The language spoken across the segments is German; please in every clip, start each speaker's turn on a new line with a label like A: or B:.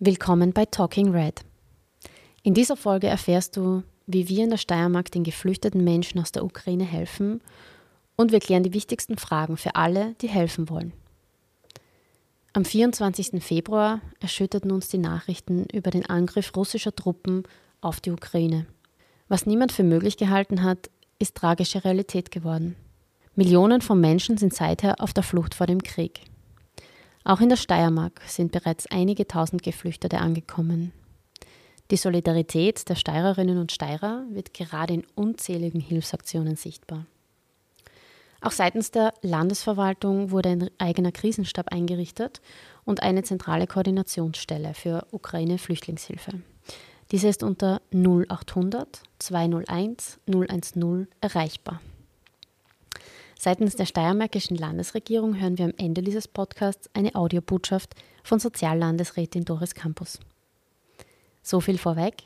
A: Willkommen bei Talking Red. In dieser Folge erfährst du, wie wir in der Steiermark den geflüchteten Menschen aus der Ukraine helfen und wir klären die wichtigsten Fragen für alle, die helfen wollen. Am 24. Februar erschütterten uns die Nachrichten über den Angriff russischer Truppen auf die Ukraine. Was niemand für möglich gehalten hat, ist tragische Realität geworden. Millionen von Menschen sind seither auf der Flucht vor dem Krieg. Auch in der Steiermark sind bereits einige tausend Geflüchtete angekommen. Die Solidarität der Steirerinnen und Steirer wird gerade in unzähligen Hilfsaktionen sichtbar. Auch seitens der Landesverwaltung wurde ein eigener Krisenstab eingerichtet und eine zentrale Koordinationsstelle für Ukraine-Flüchtlingshilfe. Diese ist unter 0800 201 010 erreichbar. Seitens der steiermärkischen Landesregierung hören wir am Ende dieses Podcasts eine Audiobotschaft von Soziallandesrätin Doris Campus. So viel vorweg.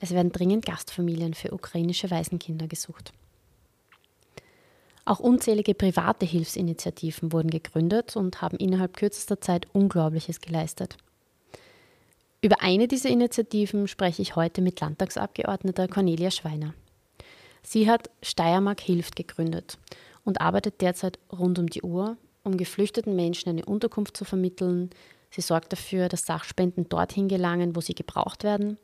A: Es werden dringend Gastfamilien für ukrainische Waisenkinder gesucht. Auch unzählige private Hilfsinitiativen wurden gegründet und haben innerhalb kürzester Zeit Unglaubliches geleistet. Über eine dieser Initiativen spreche ich heute mit Landtagsabgeordneter Cornelia Schweiner. Sie hat Steiermark Hilft gegründet und arbeitet derzeit rund um die Uhr, um geflüchteten Menschen eine Unterkunft zu vermitteln. Sie sorgt dafür, dass Sachspenden dorthin gelangen, wo sie gebraucht werden,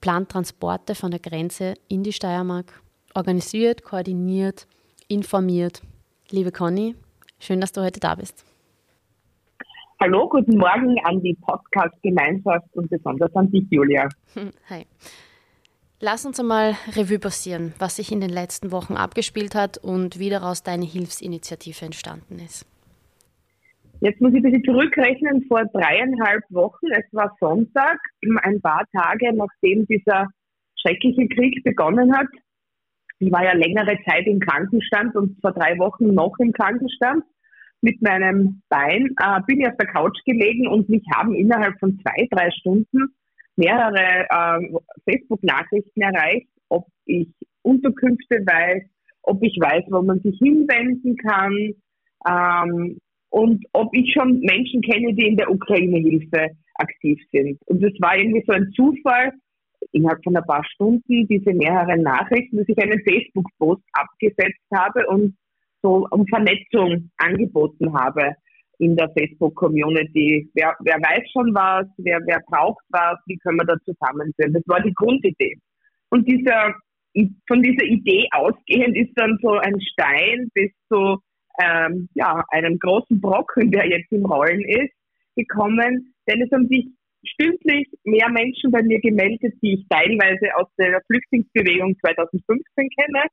A: plant Transporte von der Grenze in die Steiermark, organisiert, koordiniert, informiert. Liebe Conny, schön, dass du heute da bist.
B: Hallo, guten Morgen an die Podcast-Gemeinschaft und besonders an dich, Julia.
A: Hi. Lass uns einmal Revue passieren, was sich in den letzten Wochen abgespielt hat und wie daraus deine Hilfsinitiative entstanden ist.
B: Jetzt muss ich ein bisschen zurückrechnen, vor dreieinhalb Wochen, es war Sonntag, ein paar Tage nachdem dieser schreckliche Krieg begonnen hat. Ich war ja längere Zeit im Krankenstand und vor drei Wochen noch im Krankenstand mit meinem Bein, äh, bin ich auf der Couch gelegen und mich haben innerhalb von zwei, drei Stunden mehrere äh, Facebook-Nachrichten erreicht, ob ich Unterkünfte weiß, ob ich weiß, wo man sich hinwenden kann ähm, und ob ich schon Menschen kenne, die in der Ukraine-Hilfe aktiv sind. Und es war irgendwie so ein Zufall, innerhalb von ein paar Stunden diese mehreren Nachrichten, dass ich einen Facebook-Post abgesetzt habe und so um Vernetzung angeboten habe in der Facebook-Community. Wer, wer weiß schon was, wer, wer braucht was, wie können wir da zusammenführen. Das war die Grundidee. Und dieser, von dieser Idee ausgehend ist dann so ein Stein bis zu ähm, ja, einem großen Brocken, der jetzt im Rollen ist, gekommen, denn es haben sich stündlich mehr Menschen bei mir gemeldet, die ich teilweise aus der Flüchtlingsbewegung 2015 kenne,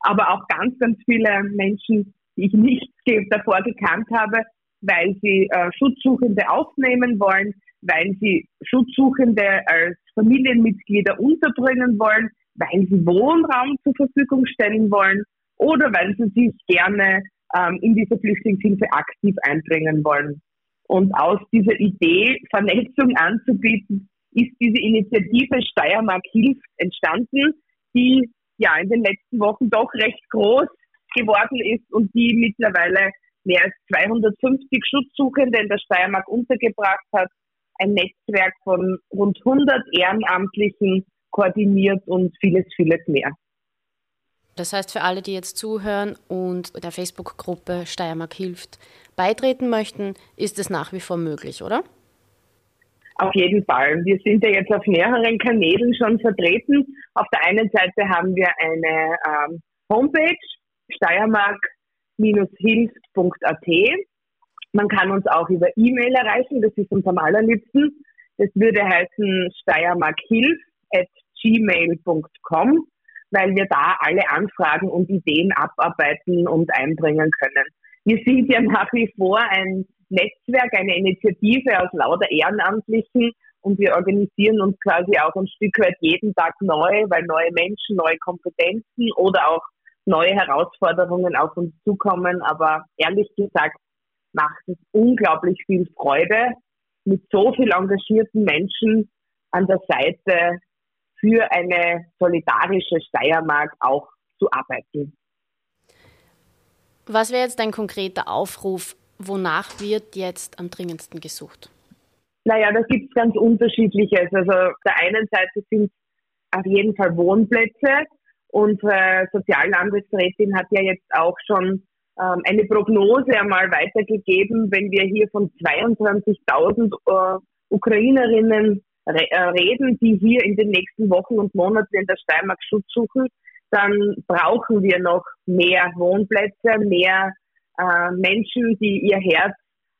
B: aber auch ganz, ganz viele Menschen, die ich nicht davor gekannt habe, weil sie äh, Schutzsuchende aufnehmen wollen, weil sie Schutzsuchende als Familienmitglieder unterbringen wollen, weil sie Wohnraum zur Verfügung stellen wollen oder weil sie sich gerne ähm, in diese Flüchtlingshilfe aktiv einbringen wollen. Und aus dieser Idee, Vernetzung anzubieten, ist diese Initiative Steiermark hilft entstanden, die ja in den letzten Wochen doch recht groß geworden ist und die mittlerweile mehr als 250 Schutzsuchende in der Steiermark untergebracht hat, ein Netzwerk von rund 100 Ehrenamtlichen koordiniert und vieles, vieles mehr.
A: Das heißt, für alle, die jetzt zuhören und der Facebook-Gruppe Steiermark hilft beitreten möchten, ist es nach wie vor möglich, oder?
B: Auf jeden Fall. Wir sind ja jetzt auf mehreren Kanälen schon vertreten. Auf der einen Seite haben wir eine ähm, Homepage, Steiermark hilft.at. Man kann uns auch über E-Mail erreichen, das ist uns am allerliebsten. Das würde heißen steiermarkhilf.gmail.com, weil wir da alle Anfragen und Ideen abarbeiten und einbringen können. Wir sind ja nach wie vor ein Netzwerk, eine Initiative aus lauter Ehrenamtlichen und wir organisieren uns quasi auch ein Stück weit jeden Tag neu, weil neue Menschen, neue Kompetenzen oder auch neue Herausforderungen auf uns zukommen. Aber ehrlich gesagt macht es unglaublich viel Freude, mit so viel engagierten Menschen an der Seite für eine solidarische Steiermark auch zu arbeiten.
A: Was wäre jetzt ein konkreter Aufruf? Wonach wird jetzt am dringendsten gesucht?
B: Naja, da gibt es ganz unterschiedliches. Also auf der einen Seite sind auf jeden Fall Wohnplätze. Unsere Soziallandesrätin hat ja jetzt auch schon ähm, eine Prognose einmal weitergegeben, wenn wir hier von 22.000 äh, Ukrainerinnen re äh, reden, die hier in den nächsten Wochen und Monaten in der Steiermark Schutz suchen, dann brauchen wir noch mehr Wohnplätze, mehr äh, Menschen, die ihr Herz,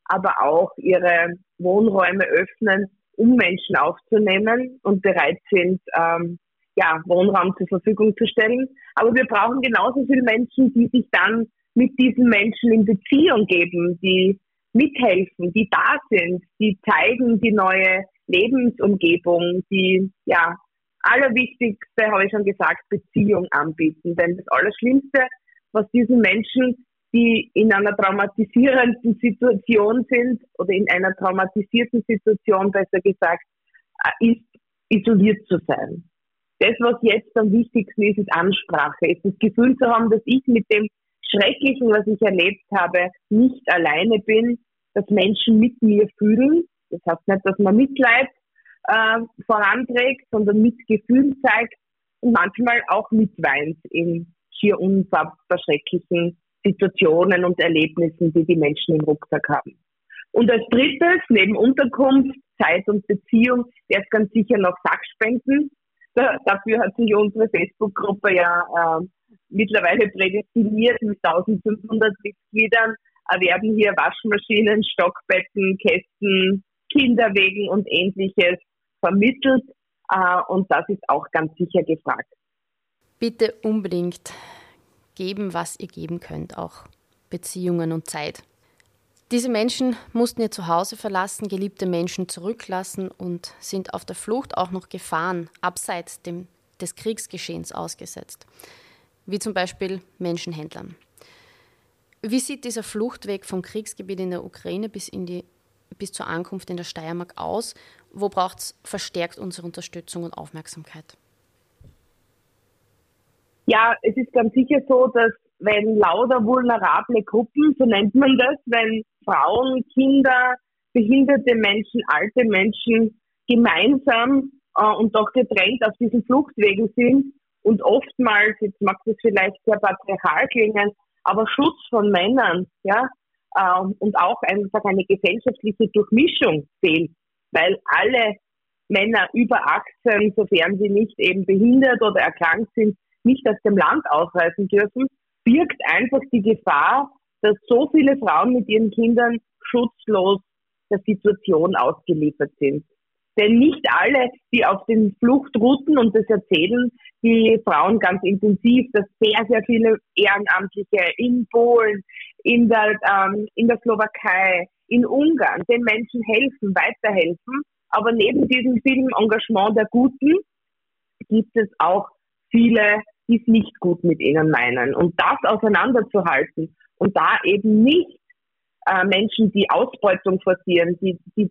B: aber auch ihre Wohnräume öffnen, um Menschen aufzunehmen und bereit sind, ähm, ja, Wohnraum zur Verfügung zu stellen. Aber wir brauchen genauso viele Menschen, die sich dann mit diesen Menschen in Beziehung geben, die mithelfen, die da sind, die zeigen die neue Lebensumgebung, die, ja, allerwichtigste, habe ich schon gesagt, Beziehung anbieten. Denn das Allerschlimmste, was diesen Menschen, die in einer traumatisierenden Situation sind oder in einer traumatisierten Situation besser gesagt, äh, ist, isoliert zu sein. Das, was jetzt am wichtigsten ist, ist Ansprache, ist das Gefühl zu haben, dass ich mit dem Schrecklichen, was ich erlebt habe, nicht alleine bin, dass Menschen mit mir fühlen. Das heißt nicht, dass man Mitleid äh, voranträgt, sondern Mitgefühl zeigt und manchmal auch mitweint in schier unfassbar schrecklichen Situationen und Erlebnissen, die die Menschen im Rucksack haben. Und als drittes, neben Unterkunft, Zeit und Beziehung, wäre es ganz sicher noch Sachspenden. Da, dafür hat sich unsere Facebook-Gruppe ja äh, mittlerweile prädestiniert mit 1500 Mitgliedern, erwerben hier Waschmaschinen, Stockbetten, Kästen, Kinderwegen und ähnliches vermittelt. Äh, und das ist auch ganz sicher gefragt.
A: Bitte unbedingt geben, was ihr geben könnt, auch Beziehungen und Zeit. Diese Menschen mussten ihr Zuhause verlassen, geliebte Menschen zurücklassen und sind auf der Flucht auch noch Gefahren abseits dem, des Kriegsgeschehens ausgesetzt wie zum Beispiel Menschenhändlern. Wie sieht dieser Fluchtweg vom Kriegsgebiet in der Ukraine bis, in die, bis zur Ankunft in der Steiermark aus? Wo braucht es verstärkt unsere Unterstützung und Aufmerksamkeit?
B: Ja, es ist ganz sicher so, dass wenn lauter vulnerable Gruppen, so nennt man das, wenn Frauen, Kinder, behinderte Menschen, alte Menschen gemeinsam äh, und doch getrennt auf diesen Fluchtwegen sind, und oftmals, jetzt mag das vielleicht sehr patriarchal klingen, aber Schutz von Männern, ja, äh, und auch einfach eine gesellschaftliche Durchmischung fehlt, weil alle Männer über 18, sofern sie nicht eben behindert oder erkrankt sind, nicht aus dem Land ausreisen dürfen, birgt einfach die Gefahr, dass so viele Frauen mit ihren Kindern schutzlos der Situation ausgeliefert sind. Denn nicht alle, die auf den Fluchtrouten, und das erzählen die Frauen ganz intensiv, dass sehr, sehr viele Ehrenamtliche in Polen, in der, ähm, in der Slowakei, in Ungarn den Menschen helfen, weiterhelfen. Aber neben diesem vielen Engagement der Guten gibt es auch viele, die es nicht gut mit ihnen meinen. Und das auseinanderzuhalten und da eben nicht äh, Menschen, die Ausbeutung forcieren, die, die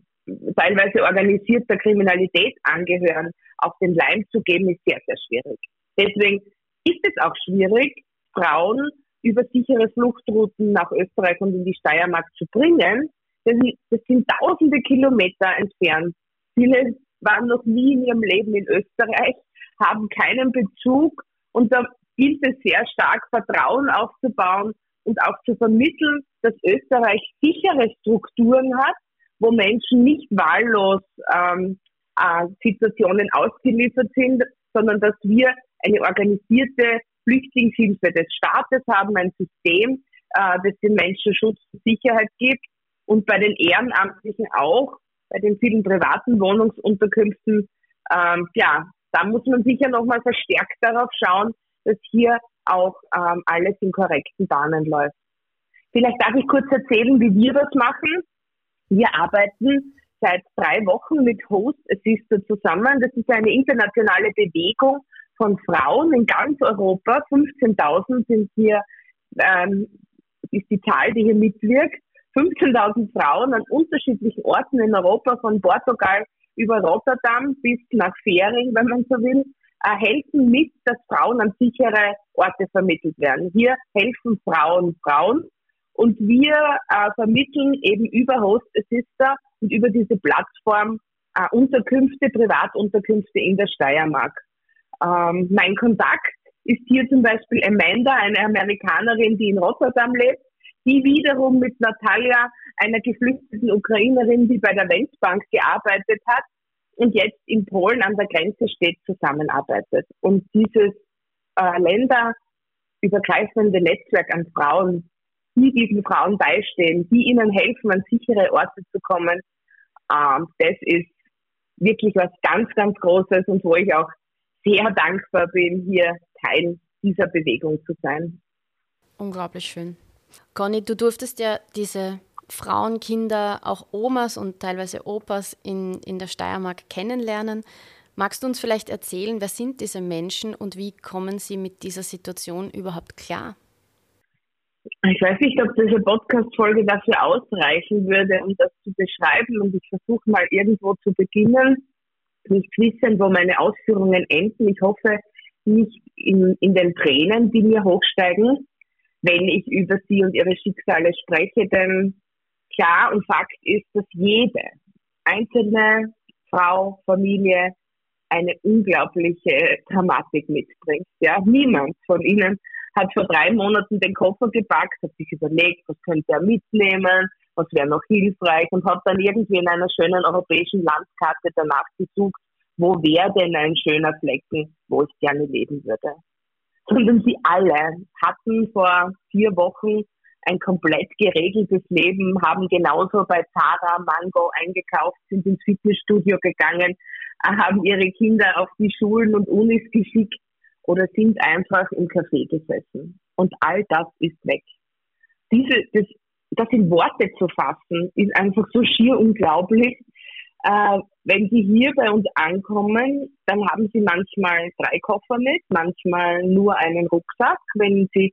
B: teilweise organisierter Kriminalität angehören, auf den Leim zu geben, ist sehr, sehr schwierig. Deswegen ist es auch schwierig, Frauen über sichere Fluchtrouten nach Österreich und in die Steiermark zu bringen. Sind, das sind tausende Kilometer entfernt. Viele waren noch nie in ihrem Leben in Österreich, haben keinen Bezug und da gilt es sehr stark, Vertrauen aufzubauen und auch zu vermitteln, dass Österreich sichere Strukturen hat, wo Menschen nicht wahllos ähm, äh, Situationen ausgeliefert sind, sondern dass wir eine organisierte Flüchtlingshilfe des Staates haben, ein System, äh, das den Menschen Schutz und Sicherheit gibt und bei den Ehrenamtlichen auch, bei den vielen privaten Wohnungsunterkünften, ähm, ja, da muss man sicher nochmal verstärkt darauf schauen, dass hier auch ähm, alles in korrekten Bahnen läuft. Vielleicht darf ich kurz erzählen, wie wir das machen. Wir arbeiten seit drei Wochen mit Host Assister zusammen. Das ist eine internationale Bewegung von Frauen in ganz Europa. 15.000 sind hier, ähm, ist die Zahl, die hier mitwirkt. 15.000 Frauen an unterschiedlichen Orten in Europa, von Portugal über Rotterdam bis nach Fähring, wenn man so will, äh, helfen mit, dass Frauen an sichere Orte vermittelt werden. Hier helfen Frauen Frauen und wir äh, vermitteln eben über Host Assister und über diese Plattform äh, Unterkünfte, Privatunterkünfte in der Steiermark. Ähm, mein Kontakt ist hier zum Beispiel Amanda, eine Amerikanerin, die in Rotterdam lebt, die wiederum mit Natalia, einer geflüchteten Ukrainerin, die bei der Weltbank gearbeitet hat und jetzt in Polen an der Grenze steht, zusammenarbeitet. Und dieses äh, länderübergreifende Netzwerk an Frauen, die diesen Frauen beistehen, die ihnen helfen, an sichere Orte zu kommen, äh, das ist wirklich was ganz, ganz Großes und wo ich auch sehr dankbar bin, hier Teil dieser Bewegung zu sein.
A: Unglaublich schön. Conny, du durftest ja diese Frauen, Kinder, auch Omas und teilweise Opas in, in der Steiermark kennenlernen. Magst du uns vielleicht erzählen, wer sind diese Menschen und wie kommen sie mit dieser Situation überhaupt klar?
B: Ich weiß nicht, ob diese Podcast-Folge dafür ausreichen würde, um das zu beschreiben. Und ich versuche mal irgendwo zu beginnen, nicht wissen, wo meine Ausführungen enden. Ich hoffe nicht in, in den Tränen, die mir hochsteigen, wenn ich über sie und ihre Schicksale spreche. Denn klar und Fakt ist, dass jede einzelne Frau, Familie eine unglaubliche Dramatik mitbringt. Ja, niemand von ihnen hat vor drei Monaten den Koffer gepackt, hat sich überlegt, was könnte er mitnehmen, was wäre noch hilfreich und hat dann irgendwie in einer schönen europäischen Landkarte danach gesucht, wo wäre denn ein schöner Flecken, wo ich gerne leben würde. Sondern sie alle hatten vor vier Wochen ein komplett geregeltes Leben, haben genauso bei Zara, Mango eingekauft, sind ins Fitnessstudio gegangen, haben ihre Kinder auf die Schulen und Unis geschickt oder sind einfach im Café gesessen. Und all das ist weg. Diese, das, das in Worte zu fassen, ist einfach so schier unglaublich. Äh, wenn sie hier bei uns ankommen, dann haben sie manchmal drei Koffer mit, manchmal nur einen Rucksack. Wenn sie,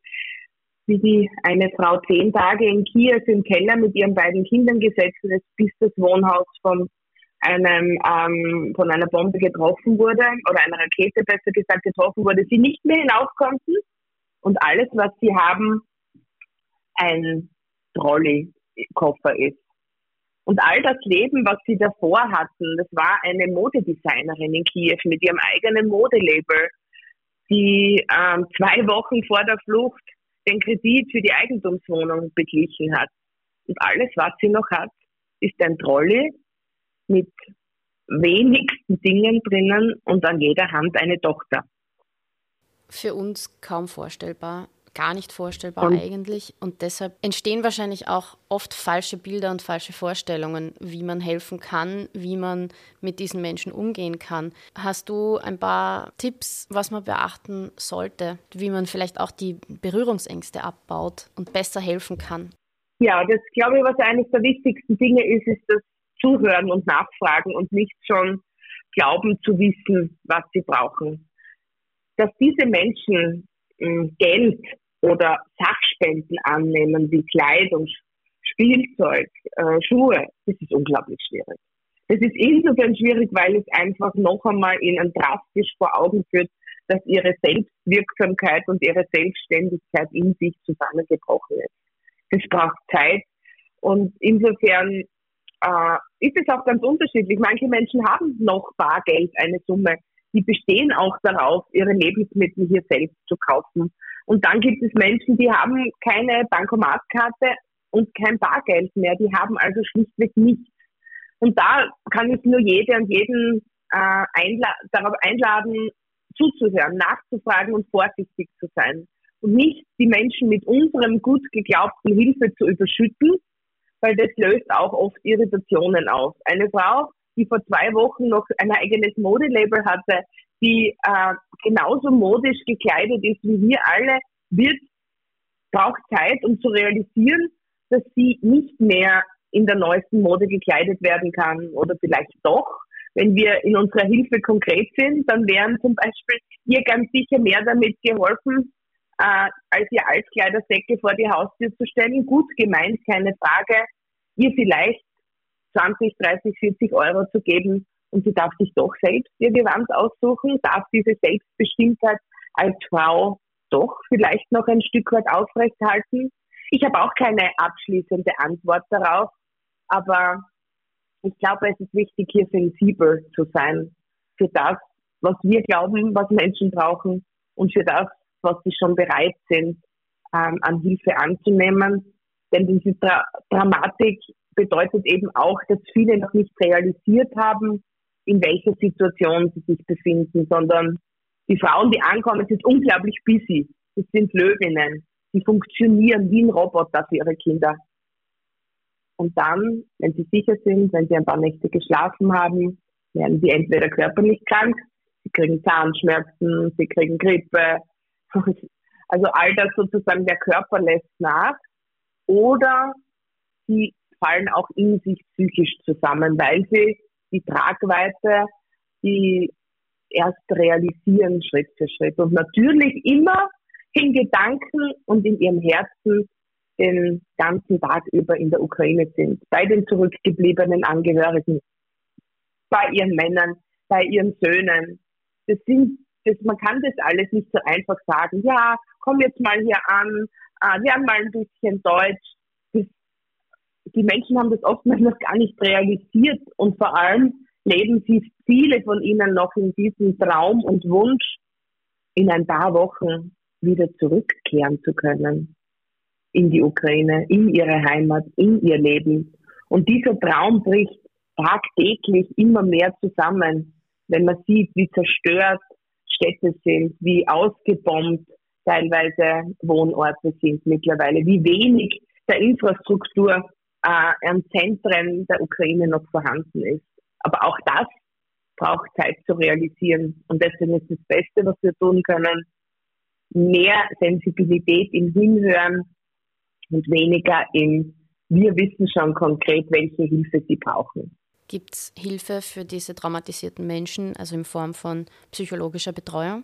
B: wie die eine Frau zehn Tage in Kiew im Keller mit ihren beiden Kindern gesessen ist, bis das Wohnhaus vom einem, ähm, von einer Bombe getroffen wurde oder einer Rakete besser gesagt getroffen wurde, sie nicht mehr hinauf konnten und alles, was sie haben, ein Trolley-Koffer ist. Und all das Leben, was sie davor hatten, das war eine Modedesignerin in Kiew mit ihrem eigenen Modelabel, die ähm, zwei Wochen vor der Flucht den Kredit für die Eigentumswohnung beglichen hat. Und alles, was sie noch hat, ist ein Trolley mit wenigsten Dingen drinnen und an jeder Hand eine Tochter.
A: Für uns kaum vorstellbar, gar nicht vorstellbar und eigentlich. Und deshalb entstehen wahrscheinlich auch oft falsche Bilder und falsche Vorstellungen, wie man helfen kann, wie man mit diesen Menschen umgehen kann. Hast du ein paar Tipps, was man beachten sollte, wie man vielleicht auch die Berührungsängste abbaut und besser helfen kann?
B: Ja, das glaube ich, was eines der wichtigsten Dinge ist, ist, dass zuhören und nachfragen und nicht schon glauben zu wissen, was sie brauchen. Dass diese Menschen Geld oder Sachspenden annehmen wie Kleidung, Spielzeug, äh, Schuhe, das ist unglaublich schwierig. Das ist insofern schwierig, weil es einfach noch einmal ihnen drastisch vor Augen führt, dass ihre Selbstwirksamkeit und ihre Selbstständigkeit in sich zusammengebrochen ist. Das braucht Zeit und insofern äh, ist es auch ganz unterschiedlich. Manche Menschen haben noch Bargeld, eine Summe. Die bestehen auch darauf, ihre Lebensmittel hier selbst zu kaufen. Und dann gibt es Menschen, die haben keine Bankomatkarte und kein Bargeld mehr. Die haben also schlichtweg nichts. Und da kann ich nur jede und jeden äh, einla darauf einladen, zuzuhören, nachzufragen und vorsichtig zu sein. Und nicht die Menschen mit unserem gut geglaubten Hilfe zu überschütten, weil das löst auch oft Irritationen aus. Eine Frau, die vor zwei Wochen noch ein eigenes Modelabel hatte, die äh, genauso modisch gekleidet ist wie wir alle, wird, braucht Zeit, um zu realisieren, dass sie nicht mehr in der neuesten Mode gekleidet werden kann oder vielleicht doch. Wenn wir in unserer Hilfe konkret sind, dann wären zum Beispiel ihr ganz sicher mehr damit geholfen, äh, als ihr Altkleidersäcke vor die Haustür zu stellen. Gut gemeint, keine Frage. Ihr vielleicht 20, 30, 40 Euro zu geben und sie darf sich doch selbst ihr Gewand aussuchen, darf diese Selbstbestimmtheit als Frau doch vielleicht noch ein Stück weit aufrechthalten. Ich habe auch keine abschließende Antwort darauf, aber Ich glaube, es ist wichtig, hier sensibel zu sein für das, was wir glauben, was Menschen brauchen und für das, was sie schon bereit sind, ähm, an Hilfe anzunehmen. Denn diese Dra Dramatik bedeutet eben auch, dass viele noch nicht realisiert haben, in welcher Situation sie sich befinden, sondern die Frauen, die ankommen, sind unglaublich busy. Das sind Löwinnen. Die funktionieren wie ein Roboter für ihre Kinder. Und dann, wenn sie sicher sind, wenn sie ein paar Nächte geschlafen haben, werden sie entweder körperlich krank, sie kriegen Zahnschmerzen, sie kriegen Grippe. Also all das sozusagen, der Körper lässt nach. Oder sie fallen auch in sich psychisch zusammen, weil sie die Tragweite, die erst realisieren Schritt für Schritt. Und natürlich immer in Gedanken und in ihrem Herzen den ganzen Tag über in der Ukraine sind, bei den zurückgebliebenen Angehörigen, bei ihren Männern, bei ihren Söhnen. Das sind, das, man kann das alles nicht so einfach sagen. Ja, komm jetzt mal hier an, lern mal ein bisschen Deutsch. Die Menschen haben das oftmals noch gar nicht realisiert und vor allem leben sie, viele von ihnen noch in diesem Traum und Wunsch, in ein paar Wochen wieder zurückkehren zu können in die Ukraine, in ihre Heimat, in ihr Leben. Und dieser Traum bricht tagtäglich immer mehr zusammen, wenn man sieht, wie zerstört Städte sind, wie ausgebombt teilweise Wohnorte sind mittlerweile, wie wenig der Infrastruktur äh, an Zentren der Ukraine noch vorhanden ist. Aber auch das braucht Zeit zu realisieren. Und deswegen ist das Beste, was wir tun können, mehr Sensibilität im Hinhören und weniger in, wir wissen schon konkret, welche Hilfe sie brauchen.
A: Gibt es Hilfe für diese traumatisierten Menschen, also in Form von psychologischer Betreuung?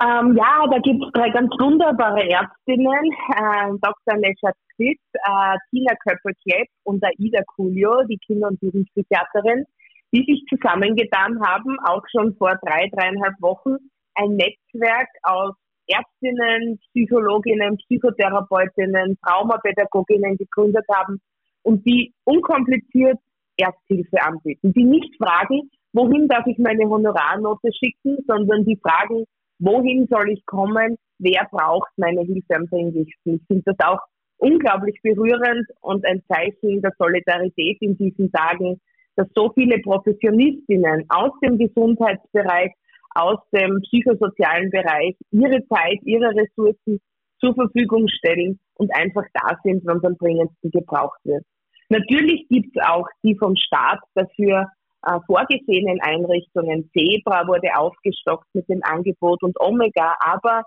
B: Ähm, ja, da gibt es drei ganz wunderbare Ärztinnen, äh, Dr. Neshat Quitt, äh, Tina Köppel-Klepp und Aida Coolio, die Kinder- und Jugendpsychiaterin, die sich zusammengetan haben, auch schon vor drei, dreieinhalb Wochen, ein Netzwerk aus Ärztinnen, Psychologinnen, Psychotherapeutinnen, Traumapädagoginnen gegründet haben und die unkompliziert Ersthilfe anbieten. Die nicht fragen, wohin darf ich meine Honorarnote schicken, sondern die fragen, wohin soll ich kommen, wer braucht meine Hilfe am dringlichsten. Ich finde das auch unglaublich berührend und ein Zeichen der Solidarität in diesen Tagen, dass so viele Professionistinnen aus dem Gesundheitsbereich aus dem psychosozialen Bereich ihre Zeit, ihre Ressourcen zur Verfügung stellen und einfach da sind, wenn es am dringendsten gebraucht wird. Natürlich gibt es auch die vom Staat dafür äh, vorgesehenen Einrichtungen. Zebra wurde aufgestockt mit dem Angebot und Omega, aber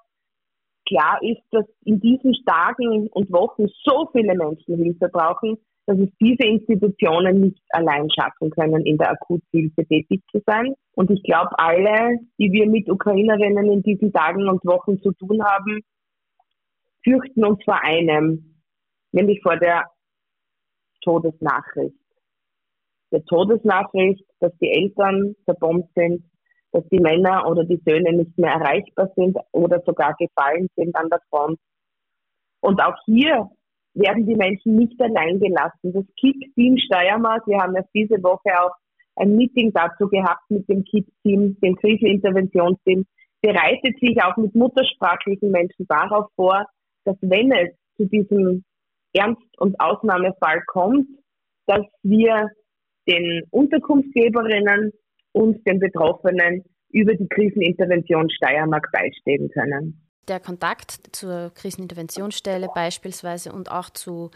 B: klar ist, dass in diesen Tagen und Wochen so viele Menschen Hilfe brauchen, dass es diese Institutionen nicht allein schaffen können, in der Akuthilfe tätig zu sein. Und ich glaube, alle, die wir mit Ukrainerinnen in diesen Tagen und Wochen zu tun haben, fürchten uns vor einem, nämlich vor der Todesnachricht. Der Todesnachricht, dass die Eltern zerbombt sind, dass die Männer oder die Söhne nicht mehr erreichbar sind oder sogar gefallen sind an der Front. Und auch hier werden die Menschen nicht allein gelassen. Das KIP-Team Steiermark, wir haben erst diese Woche auch ein Meeting dazu gehabt mit dem KIP-Team, dem Kriseninterventionsteam, bereitet sich auch mit muttersprachlichen Menschen darauf vor, dass wenn es zu diesem Ernst- und Ausnahmefall kommt, dass wir den Unterkunftsgeberinnen und den Betroffenen über die Krisenintervention Steiermark beistehen können
A: der Kontakt zur Kriseninterventionsstelle beispielsweise und auch zu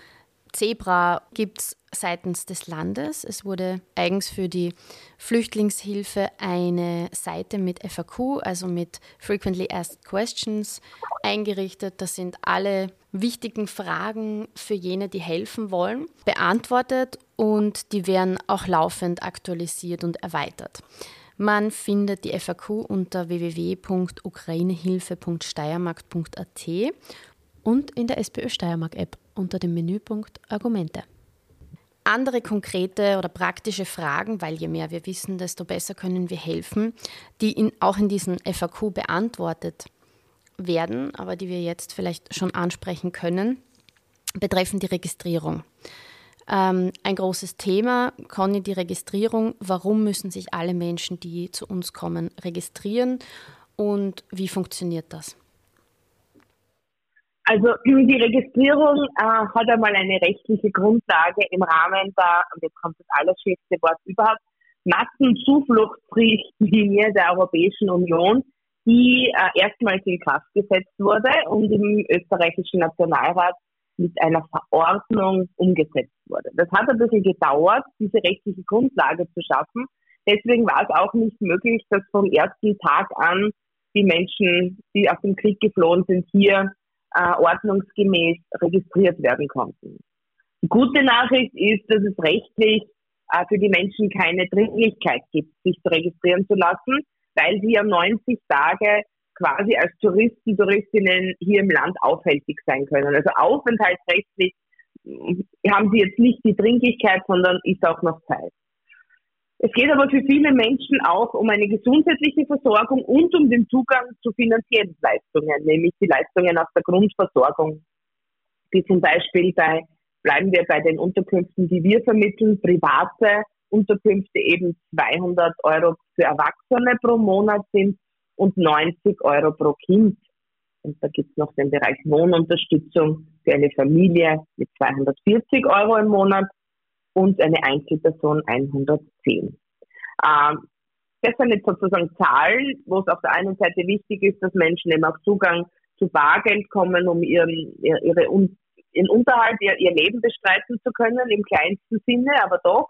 A: Zebra gibt es seitens des Landes. Es wurde eigens für die Flüchtlingshilfe eine Seite mit FAQ, also mit Frequently Asked Questions, eingerichtet. Das sind alle wichtigen Fragen für jene, die helfen wollen, beantwortet und die werden auch laufend aktualisiert und erweitert. Man findet die FAQ unter www.ukrainehilfe.steiermark.at und in der SPÖ Steiermark App unter dem Menüpunkt Argumente. Andere konkrete oder praktische Fragen, weil je mehr wir wissen, desto besser können wir helfen, die in, auch in diesen FAQ beantwortet werden, aber die wir jetzt vielleicht schon ansprechen können, betreffen die Registrierung. Ähm, ein großes Thema, Conny, die Registrierung. Warum müssen sich alle Menschen, die zu uns kommen, registrieren und wie funktioniert das?
B: Also die Registrierung äh, hat einmal eine rechtliche Grundlage im Rahmen der, und jetzt kommt das allerschönste Wort überhaupt, Massenzufluchtsrichtlinie der Europäischen Union, die äh, erstmals in Kraft gesetzt wurde und im österreichischen Nationalrat mit einer Verordnung umgesetzt wurde. Das hat ein bisschen gedauert, diese rechtliche Grundlage zu schaffen. Deswegen war es auch nicht möglich, dass vom ersten Tag an die Menschen, die aus dem Krieg geflohen sind, hier äh, ordnungsgemäß registriert werden konnten. Die gute Nachricht ist, dass es rechtlich äh, für die Menschen keine Dringlichkeit gibt, sich zu registrieren zu lassen, weil sie ja 90 Tage quasi als Touristen, Touristinnen hier im Land aufhältig sein können. Also aufenthaltsrechtlich haben sie jetzt nicht die Dringlichkeit, sondern ist auch noch Zeit. Es geht aber für viele Menschen auch um eine gesundheitliche Versorgung und um den Zugang zu finanziellen Leistungen, nämlich die Leistungen aus der Grundversorgung, wie zum Beispiel bei, bleiben wir bei den Unterkünften, die wir vermitteln, private Unterkünfte eben 200 Euro für Erwachsene pro Monat sind und 90 Euro pro Kind. Und da gibt es noch den Bereich Wohnunterstützung für eine Familie mit 240 Euro im Monat und eine Einzelperson 110. Ähm, das sind jetzt sozusagen Zahlen, wo es auf der einen Seite wichtig ist, dass Menschen eben auch Zugang zu Bargeld kommen, um ihren, ihre, ihren Unterhalt, ihr, ihr Leben bestreiten zu können, im kleinsten Sinne, aber doch.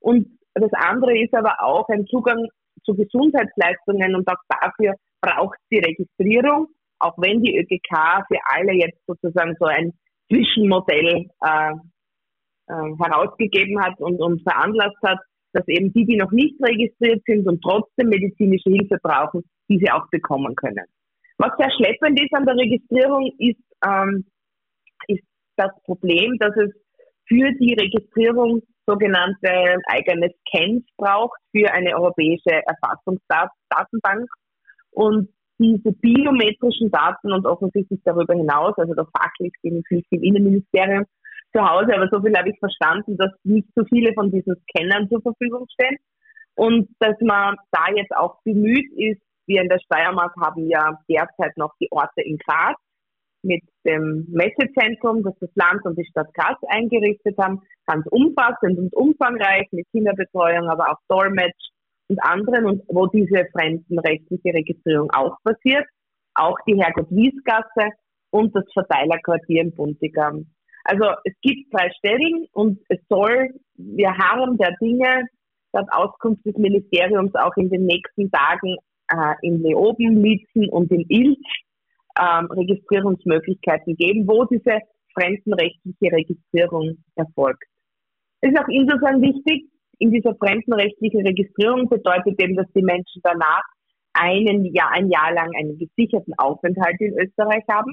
B: Und das andere ist aber auch ein Zugang zu Gesundheitsleistungen und auch dafür braucht die Registrierung, auch wenn die ÖGK für alle jetzt sozusagen so ein Zwischenmodell äh, äh, herausgegeben hat und, und veranlasst hat, dass eben die, die noch nicht registriert sind und trotzdem medizinische Hilfe brauchen, diese auch bekommen können. Was sehr schleppend ist an der Registrierung, ist, ähm, ist das Problem, dass es für die Registrierung sogenannte eigene Scans braucht für eine europäische Erfassungsdatenbank. Und diese biometrischen Daten und offensichtlich darüber hinaus, also der fachlich bin ich im Innenministerium zu Hause, aber so viel habe ich verstanden, dass nicht so viele von diesen Scannern zur Verfügung stehen und dass man da jetzt auch bemüht ist, wir in der Steiermark haben ja derzeit noch die Orte in Graz mit dem Messezentrum, das das Land und die Stadt Graz eingerichtet haben, ganz umfassend und umfangreich mit Kinderbetreuung, aber auch Dolmetsch und anderen und wo diese fremdenrechtliche Registrierung auch passiert, auch die Herrgott-Wies-Gasse und das Verteilerquartier in Buntigam. Also es gibt zwei Stellen und es soll, wir harren der Dinge, dass Auskunft des Ministeriums auch in den nächsten Tagen äh, in Leoben, Lietzen und in Ilz ähm, Registrierungsmöglichkeiten geben, wo diese fremdenrechtliche Registrierung erfolgt. Es ist auch insofern wichtig, in dieser fremdenrechtlichen Registrierung bedeutet eben, dass die Menschen danach einen Jahr, ein Jahr lang einen gesicherten Aufenthalt in Österreich haben,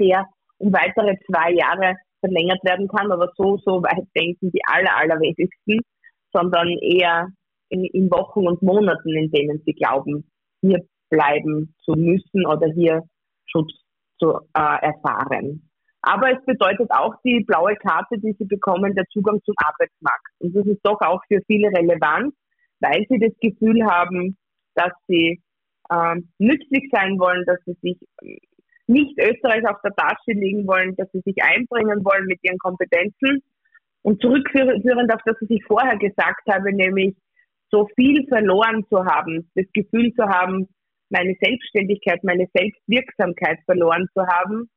B: der um weitere zwei Jahre verlängert werden kann, aber so, so weit denken die aller, allerwenigsten, sondern eher in, in Wochen und Monaten, in denen sie glauben, hier bleiben zu müssen oder hier Schutz zu äh, erfahren. Aber es bedeutet auch die blaue Karte, die sie bekommen, der Zugang zum Arbeitsmarkt. Und das ist doch auch für viele relevant, weil sie das Gefühl haben, dass sie äh, nützlich sein wollen, dass sie sich nicht Österreich auf der Tasche legen wollen, dass sie sich einbringen wollen mit ihren Kompetenzen. Und zurückführend auf das, was ich vorher gesagt habe, nämlich so viel verloren zu haben, das Gefühl zu haben, meine Selbstständigkeit, meine Selbstwirksamkeit verloren zu haben,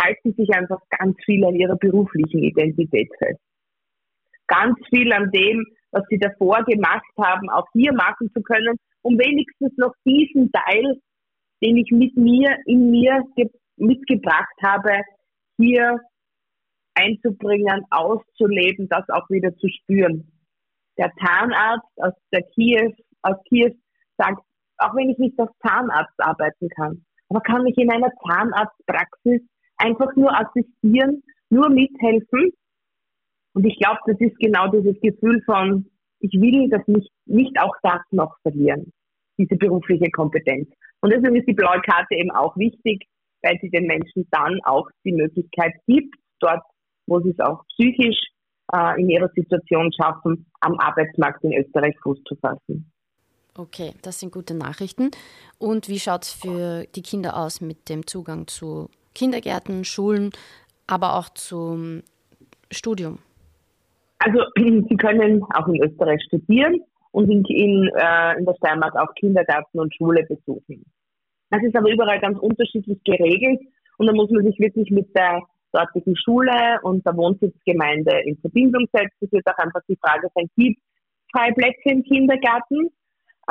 B: halten sich einfach ganz viel an ihrer beruflichen Identität fest. Ganz viel an dem, was sie davor gemacht haben, auch hier machen zu können, um wenigstens noch diesen Teil, den ich mit mir, in mir mitgebracht habe, hier einzubringen, auszuleben, das auch wieder zu spüren. Der Zahnarzt aus der Kiew, aus Kiew sagt, auch wenn ich nicht als Zahnarzt arbeiten kann, aber kann ich in einer Zahnarztpraxis einfach nur assistieren, nur mithelfen. Und ich glaube, das ist genau dieses Gefühl von, ich will das nicht, nicht auch das noch verlieren, diese berufliche Kompetenz. Und deswegen ist die blaue Karte eben auch wichtig, weil sie den Menschen dann auch die Möglichkeit gibt, dort, wo sie es auch psychisch äh, in ihrer Situation schaffen, am Arbeitsmarkt in Österreich Fuß zu fassen.
A: Okay, das sind gute Nachrichten. Und wie schaut es für die Kinder aus mit dem Zugang zu Kindergärten, Schulen, aber auch zum Studium?
B: Also sie können auch in Österreich studieren und in, äh, in der Steiermark auch Kindergarten und Schule besuchen. Das ist aber überall ganz unterschiedlich geregelt und da muss man sich wirklich mit der dortigen Schule und der Wohnsitzgemeinde in Verbindung setzen. Es wird auch einfach die Frage sein, gibt es freie Plätze im Kindergarten?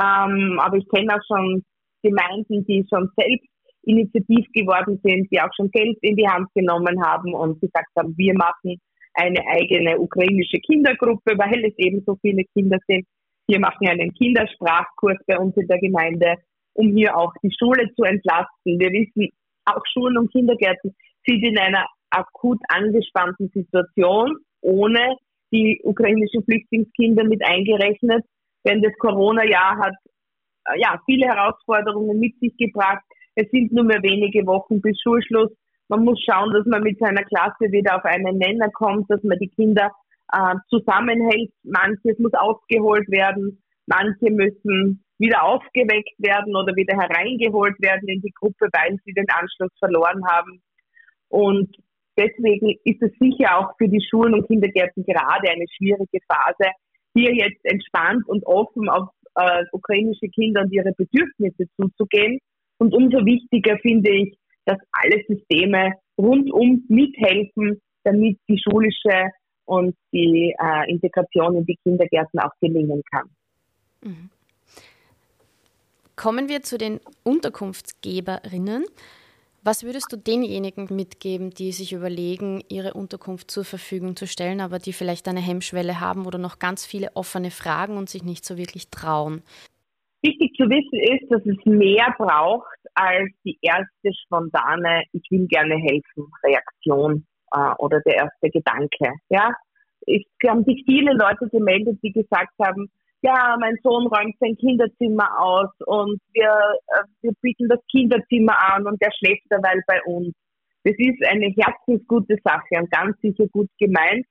B: Ähm, aber ich kenne auch schon Gemeinden, die schon selbst initiativ geworden sind, die auch schon Geld in die Hand genommen haben und gesagt haben, wir machen eine eigene ukrainische Kindergruppe, weil es eben so viele Kinder sind. Wir machen einen Kindersprachkurs bei uns in der Gemeinde, um hier auch die Schule zu entlasten. Wir wissen, auch Schulen und Kindergärten sind in einer akut angespannten Situation, ohne die ukrainischen Flüchtlingskinder mit eingerechnet. Denn das Corona-Jahr hat äh, ja, viele Herausforderungen mit sich gebracht. Es sind nur mehr wenige Wochen bis Schulschluss. Man muss schauen, dass man mit seiner Klasse wieder auf einen Nenner kommt, dass man die Kinder äh, zusammenhält. Manches muss aufgeholt werden, manche müssen wieder aufgeweckt werden oder wieder hereingeholt werden in die Gruppe, weil sie den Anschluss verloren haben. Und deswegen ist es sicher auch für die Schulen und Kindergärten gerade eine schwierige Phase, hier jetzt entspannt und offen auf äh, ukrainische Kinder und ihre Bedürfnisse zuzugehen. Und umso wichtiger finde ich, dass alle Systeme rundum mithelfen, damit die schulische und die äh, Integration in die Kindergärten auch gelingen kann. Mhm.
A: Kommen wir zu den Unterkunftsgeberinnen. Was würdest du denjenigen mitgeben, die sich überlegen, ihre Unterkunft zur Verfügung zu stellen, aber die vielleicht eine Hemmschwelle haben oder noch ganz viele offene Fragen und sich nicht so wirklich trauen?
B: Wichtig zu wissen ist, dass es mehr braucht als die erste spontane Ich will gerne helfen Reaktion äh, oder der erste Gedanke. Ja, es haben sich viele Leute gemeldet, die gesagt haben, ja, mein Sohn räumt sein Kinderzimmer aus und wir, äh, wir bieten das Kinderzimmer an und der schläft derweil bei uns. Das ist eine herzensgute Sache und ganz sicher gut gemeint.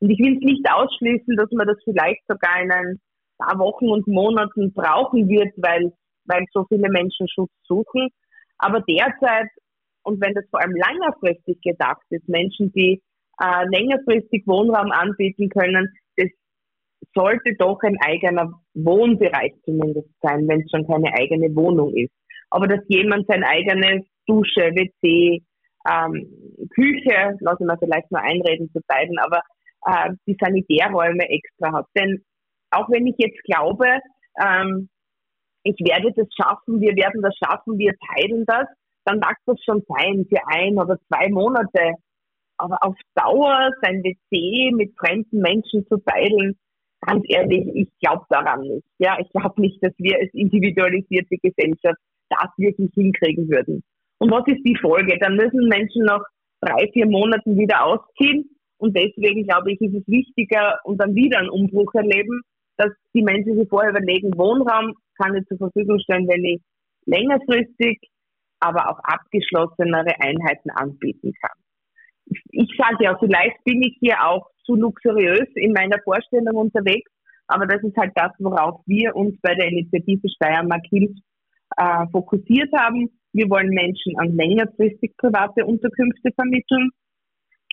B: Und ich will es nicht ausschließen, dass man das vielleicht sogar in ein paar Wochen und Monaten brauchen wird, weil, weil so viele Menschen Schutz suchen. Aber derzeit, und wenn das vor allem längerfristig gedacht ist, Menschen, die äh, längerfristig Wohnraum anbieten können, sollte doch ein eigener Wohnbereich zumindest sein, wenn es schon keine eigene Wohnung ist. Aber dass jemand sein eigenes Dusche, WC, ähm, Küche, lassen wir vielleicht nur einreden zu beiden, aber äh, die Sanitärräume extra hat. Denn auch wenn ich jetzt glaube, ähm, ich werde das schaffen, wir werden das schaffen, wir teilen das, dann mag das schon sein für ein oder zwei Monate. Aber auf Dauer sein WC mit fremden Menschen zu teilen, ganz ehrlich, ich glaube daran nicht. Ja, ich glaube nicht, dass wir als individualisierte Gesellschaft das wirklich hinkriegen würden. Und was ist die Folge? Dann müssen Menschen nach drei, vier Monaten wieder ausziehen. Und deswegen glaube ich, ist es wichtiger und dann wieder einen Umbruch erleben, dass die Menschen sich vorher überlegen, Wohnraum kann ich zur Verfügung stellen, wenn ich längerfristig, aber auch abgeschlossenere Einheiten anbieten kann. Ich, sage ja, vielleicht bin ich hier auch zu luxuriös in meiner Vorstellung unterwegs. Aber das ist halt das, worauf wir uns bei der Initiative Steiermark hilft äh, fokussiert haben. Wir wollen Menschen an längerfristig private Unterkünfte vermitteln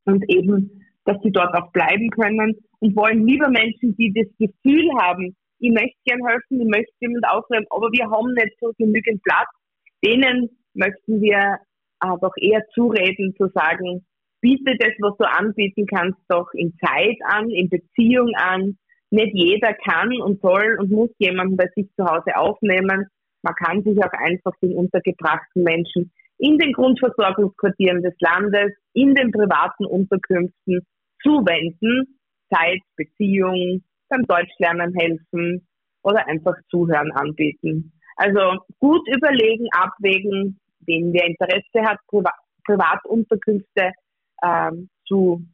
B: und eben, dass sie dort auch bleiben können und wollen lieber Menschen, die das Gefühl haben, ich möchte gern helfen, ich möchte jemand aufnehmen, aber wir haben nicht so genügend Platz. Denen möchten wir doch eher zureden, zu sagen, biete das, was du anbieten kannst, doch in Zeit an, in Beziehung an. Nicht jeder kann und soll und muss jemanden bei sich zu Hause aufnehmen. Man kann sich auch einfach den untergebrachten Menschen in den Grundversorgungsquartieren des Landes, in den privaten Unterkünften zuwenden, Zeit, Beziehung, beim Deutschlernen helfen oder einfach Zuhören anbieten. Also gut überlegen, abwägen, wen wer Interesse hat, Privatunterkünfte ähm, zu,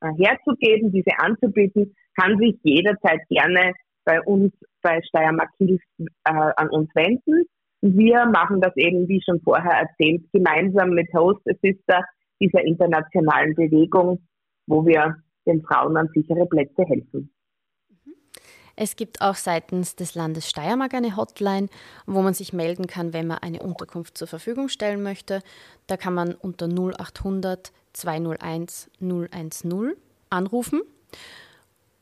B: äh, herzugeben, diese anzubieten, kann sich jederzeit gerne bei uns bei Steiermark Hilf äh, an uns wenden. Wir machen das eben, wie schon vorher erzählt, gemeinsam mit Host Assister dieser internationalen Bewegung, wo wir den Frauen an sichere Plätze helfen.
A: Es gibt auch seitens des Landes Steiermark eine Hotline, wo man sich melden kann, wenn man eine Unterkunft zur Verfügung stellen möchte. Da kann man unter 0800 201 010 anrufen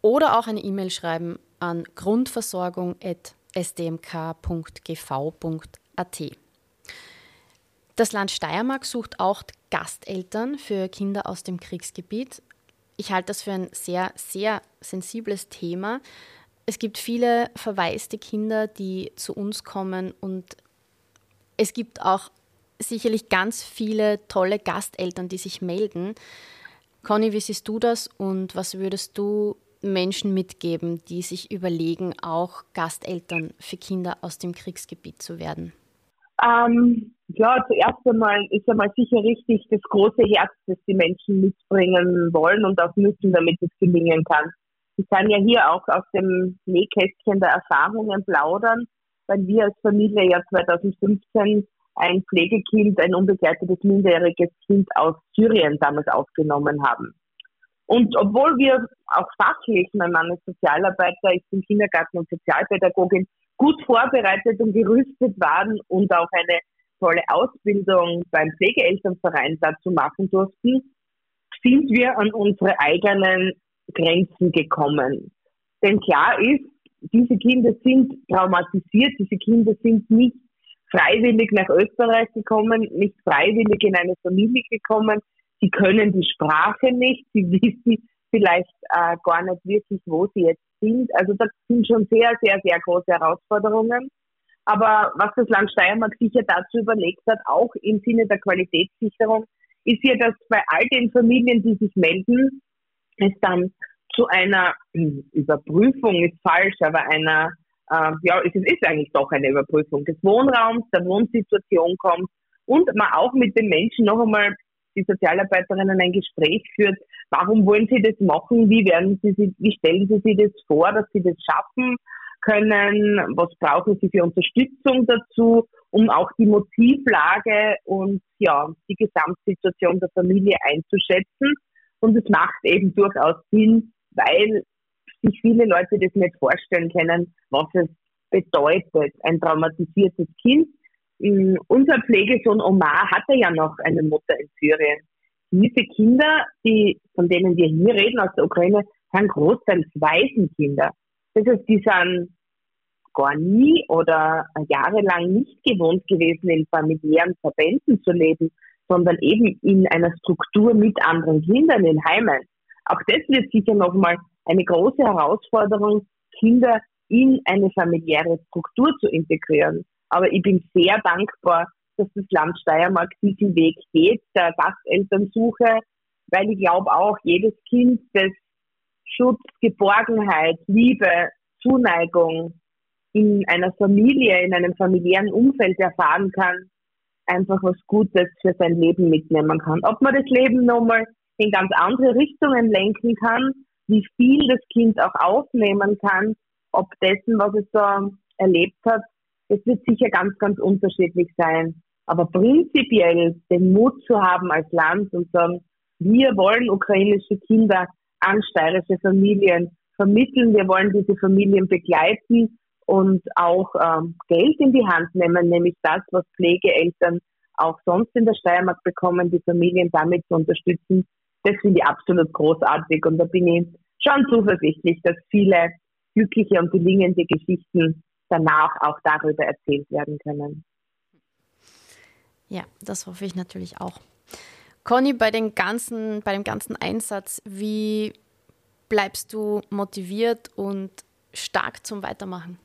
A: oder auch eine E-Mail schreiben an grundversorgung.sdmk.gv.at. Das Land Steiermark sucht auch Gasteltern für Kinder aus dem Kriegsgebiet. Ich halte das für ein sehr, sehr sensibles Thema, es gibt viele verwaiste Kinder, die zu uns kommen und es gibt auch sicherlich ganz viele tolle Gasteltern, die sich melden. Conny, wie siehst du das und was würdest du Menschen mitgeben, die sich überlegen, auch Gasteltern für Kinder aus dem Kriegsgebiet zu werden?
B: Ähm, ja, zuerst einmal ist einmal sicher richtig das große Herz, das die Menschen mitbringen wollen und auch müssen, damit es gelingen kann. Ich kann ja hier auch aus dem Nähkästchen der Erfahrungen plaudern, weil wir als Familie ja 2015 ein Pflegekind, ein unbegleitetes minderjähriges Kind aus Syrien damals aufgenommen haben. Und obwohl wir auch fachlich, mein Mann ist Sozialarbeiter, ich bin Kindergarten- und Sozialpädagogin, gut vorbereitet und gerüstet waren und auch eine tolle Ausbildung beim Pflegeelternverein dazu machen durften, sind wir an unsere eigenen Grenzen gekommen. Denn klar ist, diese Kinder sind traumatisiert, diese Kinder sind nicht freiwillig nach Österreich gekommen, nicht freiwillig in eine Familie gekommen. Sie können die Sprache nicht, sie wissen vielleicht äh, gar nicht wirklich, wo sie jetzt sind. Also das sind schon sehr, sehr, sehr große Herausforderungen. Aber was das Land Steiermark sicher dazu überlegt hat, auch im Sinne der Qualitätssicherung, ist hier, dass bei all den Familien, die sich melden, es dann zu einer hm, Überprüfung ist falsch, aber einer, äh, ja, es ist eigentlich doch eine Überprüfung des Wohnraums, der Wohnsituation kommt und man auch mit den Menschen noch einmal die Sozialarbeiterinnen ein Gespräch führt. Warum wollen sie das machen? Wie werden sie, wie stellen sie sich das vor, dass sie das schaffen können? Was brauchen sie für Unterstützung dazu, um auch die Motivlage und ja, die Gesamtsituation der Familie einzuschätzen? Und es macht eben durchaus Sinn, weil sich viele Leute das nicht vorstellen können, was es bedeutet, ein traumatisiertes Kind. Unser Pflegesohn Omar hatte ja noch eine Mutter in Syrien. Diese Kinder, die, von denen wir hier reden aus der Ukraine, sind großteils Waisenkinder. Das heißt, die sind gar nie oder jahrelang nicht gewohnt gewesen, in familiären Verbänden zu leben, sondern eben in einer Struktur mit anderen Kindern in Heimen. Auch das wird sicher nochmal eine große Herausforderung, Kinder in eine familiäre Struktur zu integrieren. Aber ich bin sehr dankbar, dass das Land Steiermark diesen Weg geht, der Gastelternsuche, weil ich glaube auch, jedes Kind, das Schutz, Geborgenheit, Liebe, Zuneigung in einer Familie, in einem familiären Umfeld erfahren kann, einfach was Gutes für sein Leben mitnehmen kann. Ob man das Leben nochmal in ganz andere Richtungen lenken kann, wie viel das Kind auch aufnehmen kann, ob dessen, was es da erlebt hat, das wird sicher ganz, ganz unterschiedlich sein. Aber prinzipiell den Mut zu haben als Land und sagen, wir wollen ukrainische Kinder an steirische Familien vermitteln, wir wollen diese Familien begleiten und auch ähm, Geld in die Hand nehmen, nämlich das, was Pflegeeltern auch sonst in der Steiermark bekommen, die Familien damit zu unterstützen, das finde ich absolut großartig und da bin ich schon zuversichtlich, dass viele glückliche und gelingende Geschichten danach auch darüber erzählt werden können.
A: Ja, das hoffe ich natürlich auch. Conny, bei, den ganzen, bei dem ganzen Einsatz, wie bleibst du motiviert und stark zum Weitermachen?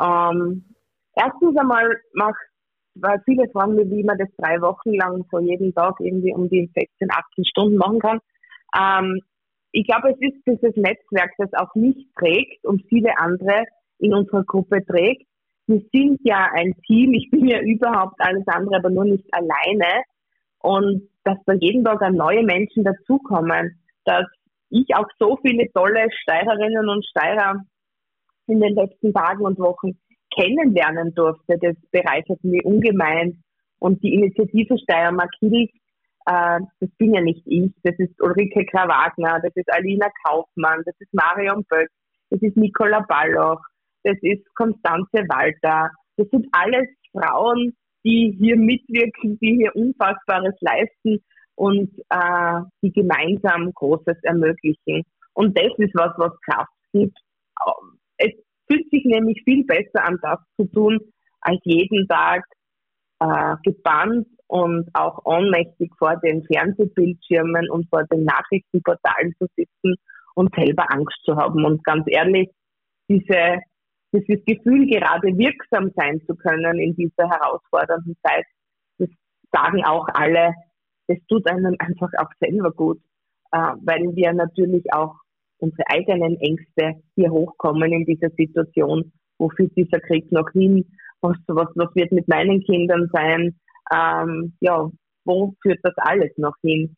B: Ähm, erstens einmal macht weil viele fragen mich, wie man das drei Wochen lang so jeden Tag irgendwie um die 16, 18 Stunden machen kann. Ähm, ich glaube, es ist dieses Netzwerk, das auch mich trägt und viele andere in unserer Gruppe trägt. Wir sind ja ein Team, ich bin ja überhaupt alles andere, aber nur nicht alleine. Und dass da jeden Tag neue Menschen dazukommen, dass ich auch so viele tolle Steirerinnen und Steirer in den letzten Tagen und Wochen kennenlernen durfte, das bereichert mich ungemein. Und die Initiative Steiermark hilft, äh, das bin ja nicht ich, das ist Ulrike Krawagner, das ist Alina Kaufmann, das ist Marion Böck, das ist Nicola Balloch, das ist Konstanze Walter, das sind alles Frauen, die hier mitwirken, die hier Unfassbares leisten und äh, die gemeinsam Großes ermöglichen. Und das ist was, was Kraft gibt. Es fühlt sich nämlich viel besser an, das zu tun, als jeden Tag äh, gebannt und auch ohnmächtig vor den Fernsehbildschirmen und vor den Nachrichtenportalen zu sitzen und selber Angst zu haben. Und ganz ehrlich, diese, dieses Gefühl, gerade wirksam sein zu können in dieser herausfordernden Zeit, das sagen auch alle, das tut einem einfach auch selber gut, äh, weil wir natürlich auch unsere eigenen Ängste hier hochkommen in dieser Situation. Wo führt dieser Krieg noch hin? Was, was, was wird mit meinen Kindern sein? Ähm, ja, wo führt das alles noch hin?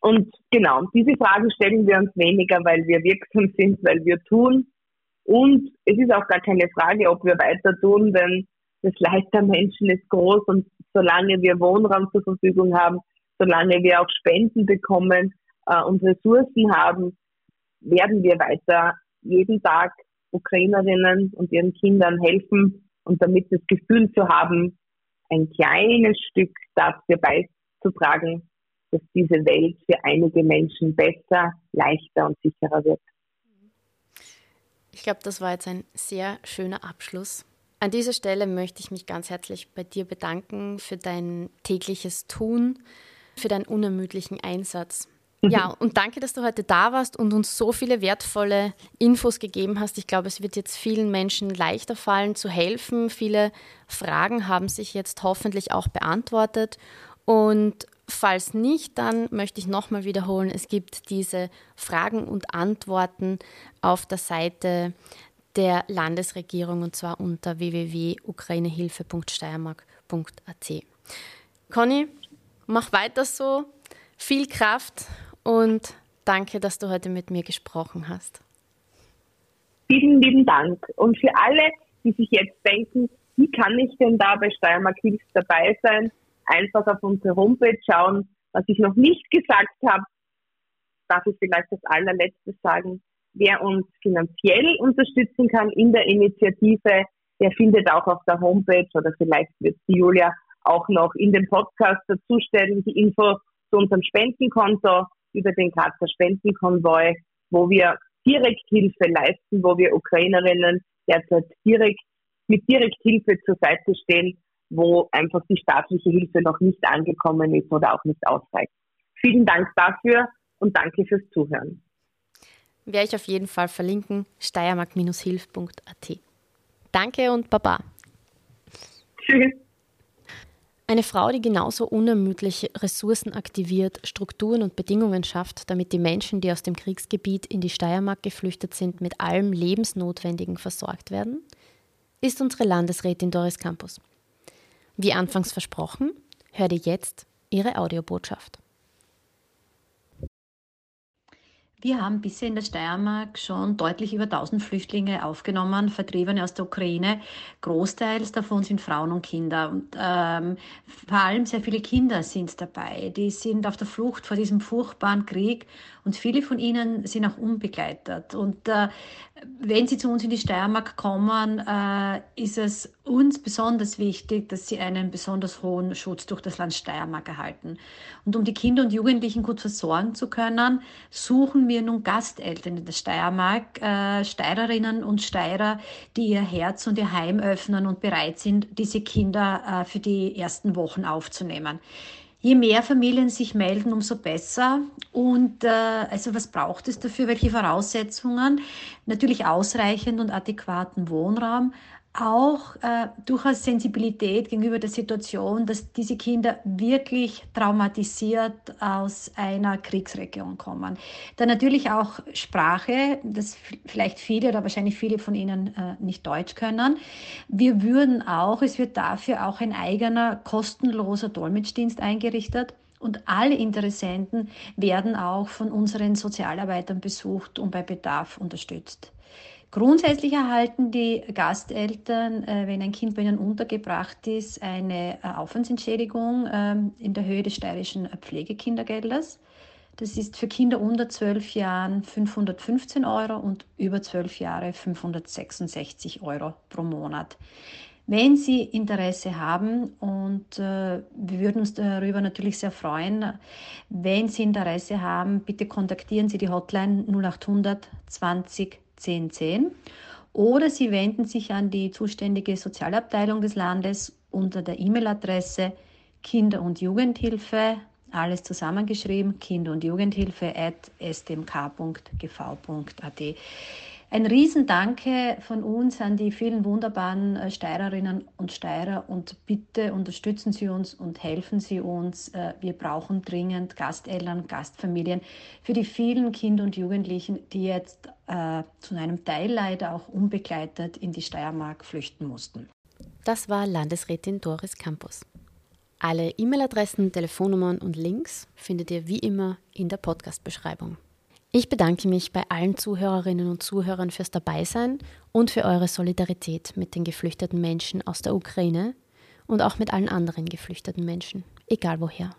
B: Und genau, diese Fragen stellen wir uns weniger, weil wir wirksam sind, weil wir tun. Und es ist auch gar keine Frage, ob wir weiter tun, denn das Leid der Menschen ist groß und solange wir Wohnraum zur Verfügung haben, solange wir auch Spenden bekommen äh, und Ressourcen haben, werden wir weiter jeden Tag Ukrainerinnen und ihren Kindern helfen und damit das Gefühl zu haben, ein kleines Stück dafür beizutragen, dass diese Welt für einige Menschen besser, leichter und sicherer wird.
A: Ich glaube, das war jetzt ein sehr schöner Abschluss. An dieser Stelle möchte ich mich ganz herzlich bei dir bedanken für dein tägliches Tun, für deinen unermüdlichen Einsatz. Ja, und danke, dass du heute da warst und uns so viele wertvolle Infos gegeben hast. Ich glaube, es wird jetzt vielen Menschen leichter fallen, zu helfen. Viele Fragen haben sich jetzt hoffentlich auch beantwortet. Und falls nicht, dann möchte ich nochmal wiederholen, es gibt diese Fragen und Antworten auf der Seite der Landesregierung und zwar unter www.ukrainehilfe.steiermark.at. Conny, mach weiter so. Viel Kraft und danke, dass du heute mit mir gesprochen hast.
B: Vielen lieben Dank. Und für alle, die sich jetzt denken, wie kann ich denn da bei Steiermark Hilfs dabei sein? Einfach auf unsere Homepage schauen. Was ich noch nicht gesagt habe, darf ich vielleicht das allerletzte sagen. Wer uns finanziell unterstützen kann in der Initiative, der findet auch auf der Homepage oder vielleicht wird Julia auch noch in dem Podcast dazustellen, die Info zu unserem Spendenkonto über den Grazer Spendenkonvoi, wo wir Direkthilfe leisten, wo wir Ukrainerinnen derzeit direkt mit Direkthilfe zur Seite stehen, wo einfach die staatliche Hilfe noch nicht angekommen ist oder auch nicht ausreicht. Vielen Dank dafür und danke fürs Zuhören.
A: Werde ich auf jeden Fall verlinken, steiermark-hilf.at. Danke und Baba. Tschüss. Eine Frau, die genauso unermüdlich Ressourcen aktiviert, Strukturen und Bedingungen schafft, damit die Menschen, die aus dem Kriegsgebiet in die Steiermark geflüchtet sind, mit allem Lebensnotwendigen versorgt werden, ist unsere Landesrätin Doris Campus. Wie anfangs versprochen, hört ihr jetzt ihre Audiobotschaft.
C: Wir haben bisher in der Steiermark schon deutlich über 1000 Flüchtlinge aufgenommen, Vertriebene aus der Ukraine. Großteils davon sind Frauen und Kinder. Und ähm, vor allem sehr viele Kinder sind dabei. Die sind auf der Flucht vor diesem furchtbaren Krieg und viele von ihnen sind auch unbegleitet. Und äh, wenn sie zu uns in die Steiermark kommen, äh, ist es uns besonders wichtig, dass sie einen besonders hohen Schutz durch das Land Steiermark erhalten. Und um die Kinder und Jugendlichen gut versorgen zu können, suchen wir nun Gasteltern in der Steiermark, äh, Steirerinnen und Steirer, die ihr Herz und ihr Heim öffnen und bereit sind, diese Kinder äh, für die ersten Wochen aufzunehmen. Je mehr Familien sich melden, umso besser. Und äh, also was braucht es dafür? Welche Voraussetzungen? Natürlich ausreichend und adäquaten Wohnraum, auch äh, durchaus Sensibilität gegenüber der Situation, dass diese Kinder wirklich traumatisiert aus einer Kriegsregion kommen. Dann natürlich auch Sprache, das vielleicht viele oder wahrscheinlich viele von Ihnen äh, nicht Deutsch können. Wir würden auch, es wird dafür auch ein eigener kostenloser Dolmetschdienst eingerichtet. Und alle Interessenten werden auch von unseren Sozialarbeitern besucht und bei Bedarf unterstützt. Grundsätzlich erhalten die Gasteltern, äh, wenn ein Kind bei ihnen untergebracht ist, eine äh, Aufwandsentschädigung ähm, in der Höhe des steirischen Pflegekindergeldes. Das ist für Kinder unter 12 Jahren 515 Euro und über 12 Jahre 566 Euro pro Monat. Wenn Sie Interesse haben und äh, wir würden uns darüber natürlich sehr freuen, wenn Sie Interesse haben, bitte kontaktieren Sie die Hotline 0800 20 1010 oder Sie wenden sich an die zuständige Sozialabteilung des Landes unter der E-Mail-Adresse Kinder- und Jugendhilfe, alles zusammengeschrieben, Kinder- und Jugendhilfe at stmk.gv.at. Ein Riesendanke von uns an die vielen wunderbaren äh, Steirerinnen und Steirer und bitte unterstützen Sie uns und helfen Sie uns. Äh, wir brauchen dringend Gasteltern, Gastfamilien für die vielen Kinder und Jugendlichen, die jetzt äh, zu einem Teil leider auch unbegleitet in die Steiermark flüchten mussten.
A: Das war Landesrätin Doris Campus. Alle E-Mail-Adressen, Telefonnummern und Links findet ihr wie immer in der Podcast-Beschreibung. Ich bedanke mich bei allen Zuhörerinnen und Zuhörern fürs Dabeisein und für eure Solidarität mit den geflüchteten Menschen aus der Ukraine und auch mit allen anderen geflüchteten Menschen, egal woher.